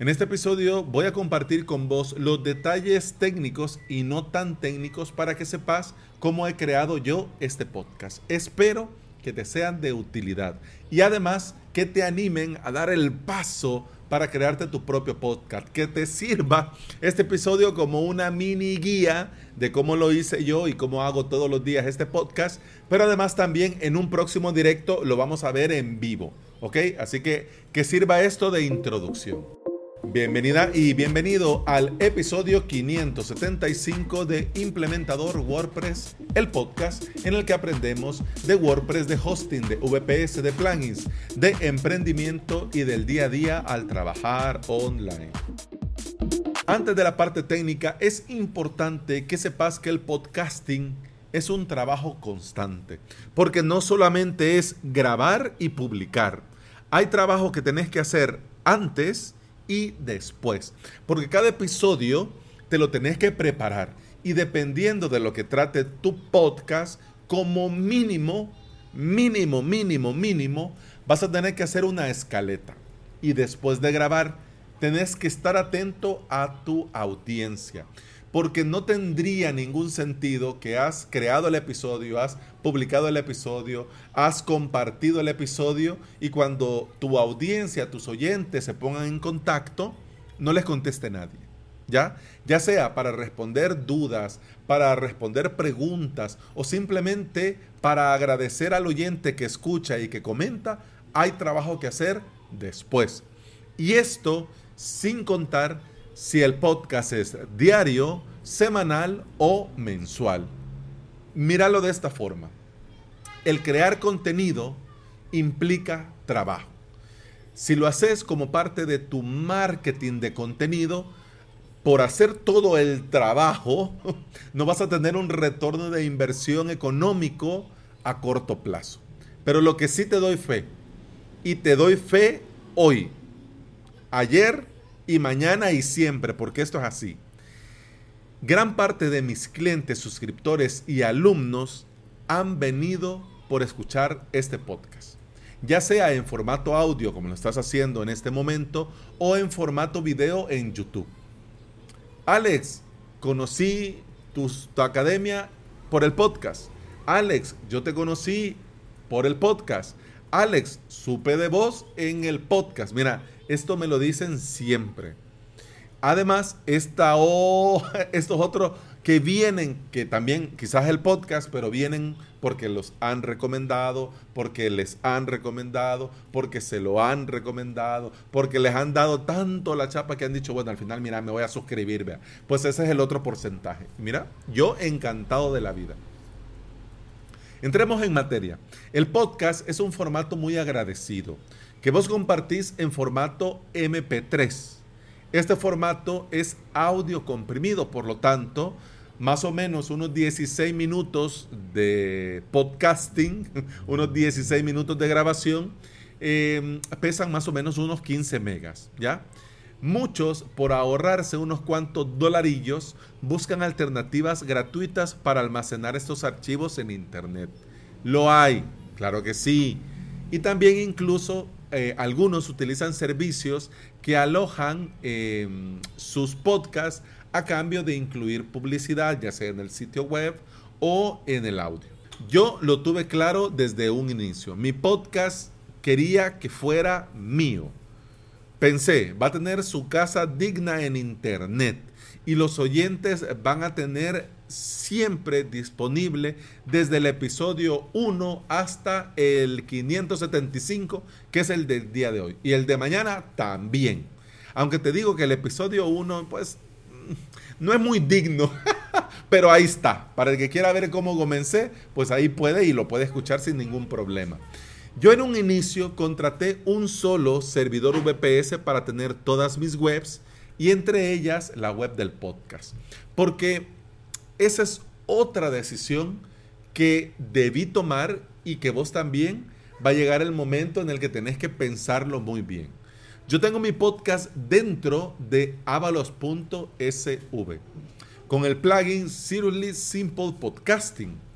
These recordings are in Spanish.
En este episodio voy a compartir con vos los detalles técnicos y no tan técnicos para que sepas cómo he creado yo este podcast. Espero que te sean de utilidad y además que te animen a dar el paso para crearte tu propio podcast, que te sirva este episodio como una mini guía de cómo lo hice yo y cómo hago todos los días este podcast, pero además también en un próximo directo lo vamos a ver en vivo, ¿ok? Así que que sirva esto de introducción. Bienvenida y bienvenido al episodio 575 de Implementador WordPress, el podcast en el que aprendemos de WordPress, de hosting, de VPS, de plugins, de emprendimiento y del día a día al trabajar online. Antes de la parte técnica, es importante que sepas que el podcasting es un trabajo constante, porque no solamente es grabar y publicar, hay trabajo que tenés que hacer antes, y después. Porque cada episodio te lo tenés que preparar. Y dependiendo de lo que trate tu podcast, como mínimo, mínimo, mínimo, mínimo, vas a tener que hacer una escaleta. Y después de grabar, tenés que estar atento a tu audiencia porque no tendría ningún sentido que has creado el episodio, has publicado el episodio, has compartido el episodio y cuando tu audiencia, tus oyentes se pongan en contacto, no les conteste nadie. ¿Ya? Ya sea para responder dudas, para responder preguntas o simplemente para agradecer al oyente que escucha y que comenta, hay trabajo que hacer después. Y esto sin contar si el podcast es diario, semanal o mensual. Míralo de esta forma. El crear contenido implica trabajo. Si lo haces como parte de tu marketing de contenido, por hacer todo el trabajo, no vas a tener un retorno de inversión económico a corto plazo. Pero lo que sí te doy fe, y te doy fe hoy, ayer y mañana y siempre, porque esto es así. Gran parte de mis clientes, suscriptores y alumnos han venido por escuchar este podcast, ya sea en formato audio como lo estás haciendo en este momento o en formato video en YouTube. Alex, conocí tu, tu academia por el podcast. Alex, yo te conocí por el podcast. Alex, supe de vos en el podcast. Mira, esto me lo dicen siempre. Además, esta estos otros que vienen, que también quizás el podcast, pero vienen porque los han recomendado, porque les han recomendado, porque se lo han recomendado, porque les han dado tanto la chapa que han dicho, bueno, al final, mira, me voy a suscribir, vea. Pues ese es el otro porcentaje. Mira, yo encantado de la vida. Entremos en materia. El podcast es un formato muy agradecido que vos compartís en formato MP3. Este formato es audio comprimido, por lo tanto, más o menos unos 16 minutos de podcasting, unos 16 minutos de grabación, em, pesan más o menos unos 15 megas, ¿ya? Muchos, por ahorrarse unos cuantos dolarillos, buscan alternativas gratuitas para almacenar estos archivos en Internet. Lo hay, claro que sí. Y también incluso eh, algunos utilizan servicios que alojan em, sus podcasts a cambio de incluir publicidad, ya sea en el sitio web o en el audio. Yo lo tuve claro desde un inicio. Mi podcast quería que fuera mío. Pensé, va a tener su casa digna en Internet y los oyentes van a tener siempre disponible desde el episodio 1 hasta el 575, que es el del día de hoy. Y el de mañana también. Aunque te digo que el episodio 1, pues, mm, no es muy digno, pero ahí está. Para el que quiera ver cómo comencé, pues ahí puede y lo puede escuchar sin ningún problema. Yo en un inicio contraté un solo servidor VPS para tener todas mis webs y entre ellas la web del podcast. Porque esa es otra decisión que debí tomar y que vos también va a llegar el momento en el que tenés que pensarlo muy bien. Yo tengo mi podcast dentro de avalos.sv con el plugin Seriously Simple Podcasting.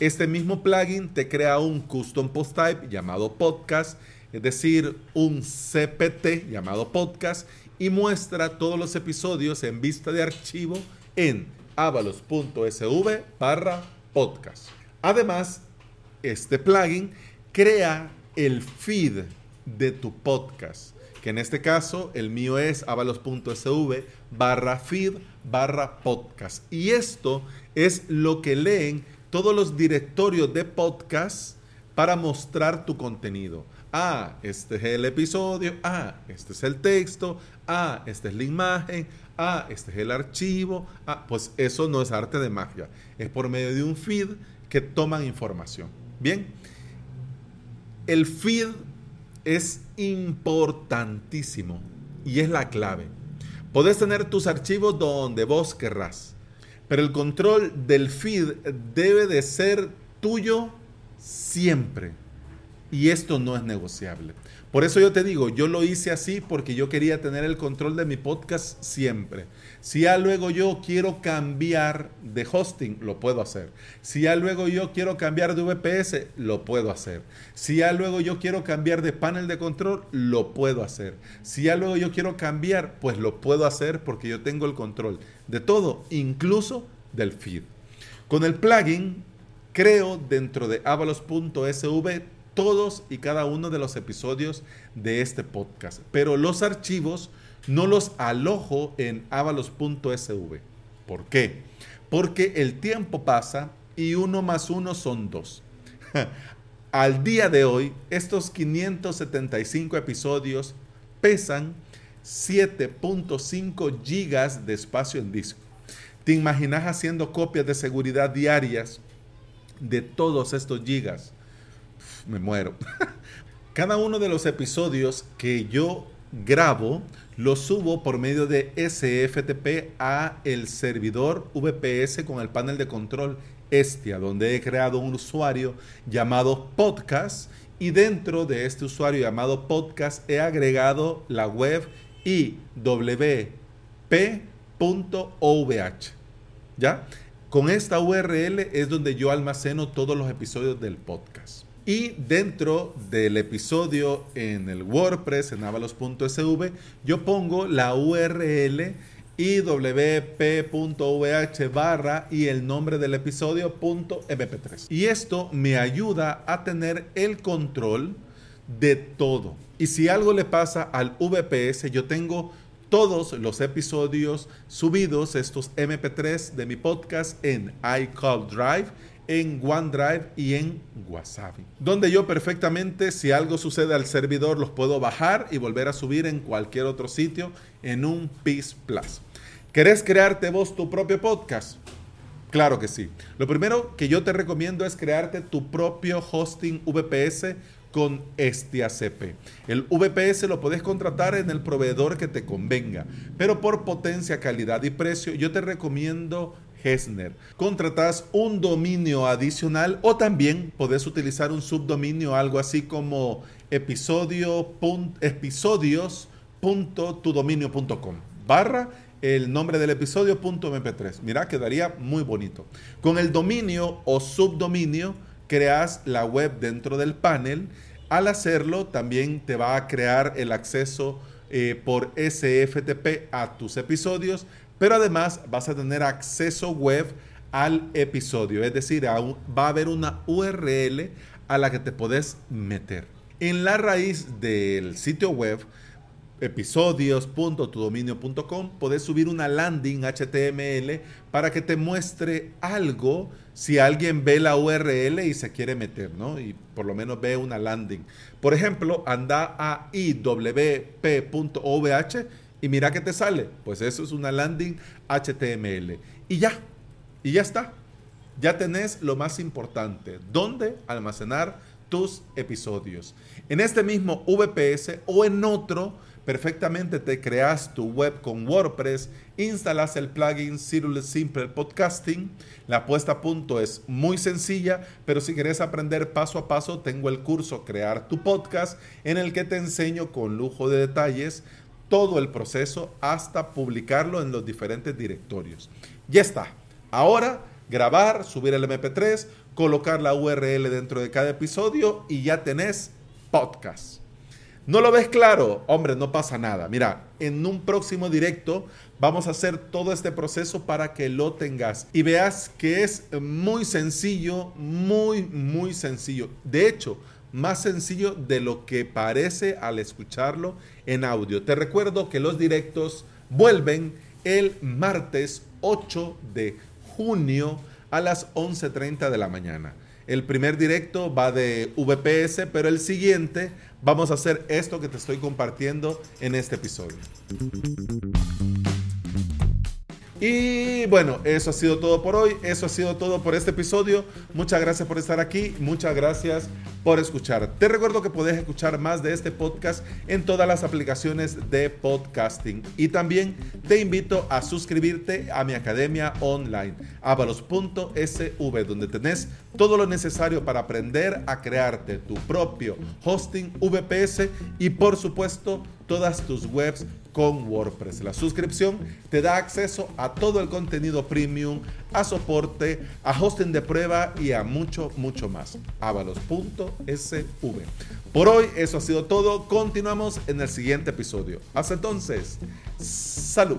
Este mismo plugin te crea un custom post type llamado podcast, es decir, un CPT llamado podcast y muestra todos los episodios en vista de archivo en avalos.sv barra podcast. Además, este plugin crea el feed de tu podcast, que en este caso el mío es avalos.sv barra feed barra podcast. Y esto es lo que leen todos los directorios de podcast para mostrar tu contenido. Ah, este es el episodio. Ah, este es el texto. Ah, esta es la imagen. Ah, este es el archivo. Ah, pues eso no es arte de magia. Es por medio de un feed que toman información. Bien, el feed es importantísimo y es la clave. Podés tener tus archivos donde vos querrás, pero el control del feed debe de ser tuyo siempre. Y esto no es negociable. Por eso yo te digo, yo lo hice así porque yo quería tener el control de mi podcast siempre. Si ya luego yo quiero cambiar de hosting, lo puedo hacer. Si ya luego yo quiero cambiar de VPS, lo puedo hacer. Si ya luego yo quiero cambiar de panel de control, lo puedo hacer. Si ya luego yo quiero cambiar, pues lo puedo hacer porque yo tengo el control de todo, incluso del feed. Con el plugin, creo dentro de avalos.sv todos y cada uno de los episodios de este podcast, pero los archivos no los alojo en avalos.sv. ¿Por qué? Porque el tiempo pasa y uno más uno son dos. Al día de hoy, estos 575 episodios pesan 7.5 gigas de espacio en disco. ¿Te imaginas haciendo copias de seguridad diarias de todos estos gigas? Me muero. Cada uno de los episodios que yo grabo los subo por medio de SFTP a el servidor VPS con el panel de control Estia, donde he creado un usuario llamado podcast y dentro de este usuario llamado podcast he agregado la web iwp.ovh. ¿Ya? Con esta URL es donde yo almaceno todos los episodios del podcast. Y dentro del episodio en el WordPress, en avalos.sv, yo pongo la URL iwp.vh barra y el nombre del episodio .mp3. Y esto me ayuda a tener el control de todo. Y si algo le pasa al VPS, yo tengo todos los episodios subidos, estos MP3 de mi podcast en iCloud Drive en OneDrive y en Wasabi. Donde yo perfectamente, si algo sucede al servidor, los puedo bajar y volver a subir en cualquier otro sitio en un Peace Plus. ¿Querés crearte vos tu propio podcast? Claro que sí. Lo primero que yo te recomiendo es crearte tu propio hosting VPS con CP. El VPS lo puedes contratar en el proveedor que te convenga, pero por potencia, calidad y precio yo te recomiendo Hesner. Contratas un dominio adicional o también puedes utilizar un subdominio, algo así como episodio, episodios.tudominio.com barra el nombre del episodio .mp3. Mira, quedaría muy bonito. Con el dominio o subdominio creas la web dentro del panel. Al hacerlo también te va a crear el acceso eh, por SFTP a tus episodios pero además vas a tener acceso web al episodio, es decir, va a haber una URL a la que te puedes meter. En la raíz del sitio web episodios.tudominio.com puedes subir una landing HTML para que te muestre algo si alguien ve la URL y se quiere meter, ¿no? Y por lo menos ve una landing. Por ejemplo, anda a iwp.ovh y mira qué te sale. Pues eso es una landing HTML. Y ya, y ya está. Ya tenés lo más importante, dónde almacenar tus episodios. En este mismo VPS o en otro, perfectamente te creas tu web con WordPress, instalas el plugin Cyril Simple Podcasting. La puesta a punto es muy sencilla, pero si quieres aprender paso a paso, tengo el curso Crear tu podcast en el que te enseño con lujo de detalles todo el proceso hasta publicarlo en los diferentes directorios. Ya está. Ahora grabar, subir el MP3, colocar la URL dentro de cada episodio y ya tenés podcast. ¿No lo ves claro? Hombre, no pasa nada. Mira, en un próximo directo vamos a hacer todo este proceso para que lo tengas y veas que es muy sencillo, muy, muy sencillo. De hecho, más sencillo de lo que parece al escucharlo en audio. Te recuerdo que los directos vuelven el martes 8 de junio a las 11.30 de la mañana. El primer directo va de VPS, pero el siguiente vamos a hacer esto que te estoy compartiendo en este episodio. Y bueno, eso ha sido todo por hoy, eso ha sido todo por este episodio. Muchas gracias por estar aquí, muchas gracias por escuchar. Te recuerdo que puedes escuchar más de este podcast en todas las aplicaciones de podcasting. Y también te invito a suscribirte a mi academia online, avalos.sv, donde tenés todo lo necesario para aprender a crearte tu propio hosting VPS y por supuesto todas tus webs con WordPress. La suscripción te da acceso a todo el contenido premium, a soporte, a hosting de prueba y a mucho, mucho más. avalos.sv. Por hoy eso ha sido todo. Continuamos en el siguiente episodio. Hasta entonces, salud.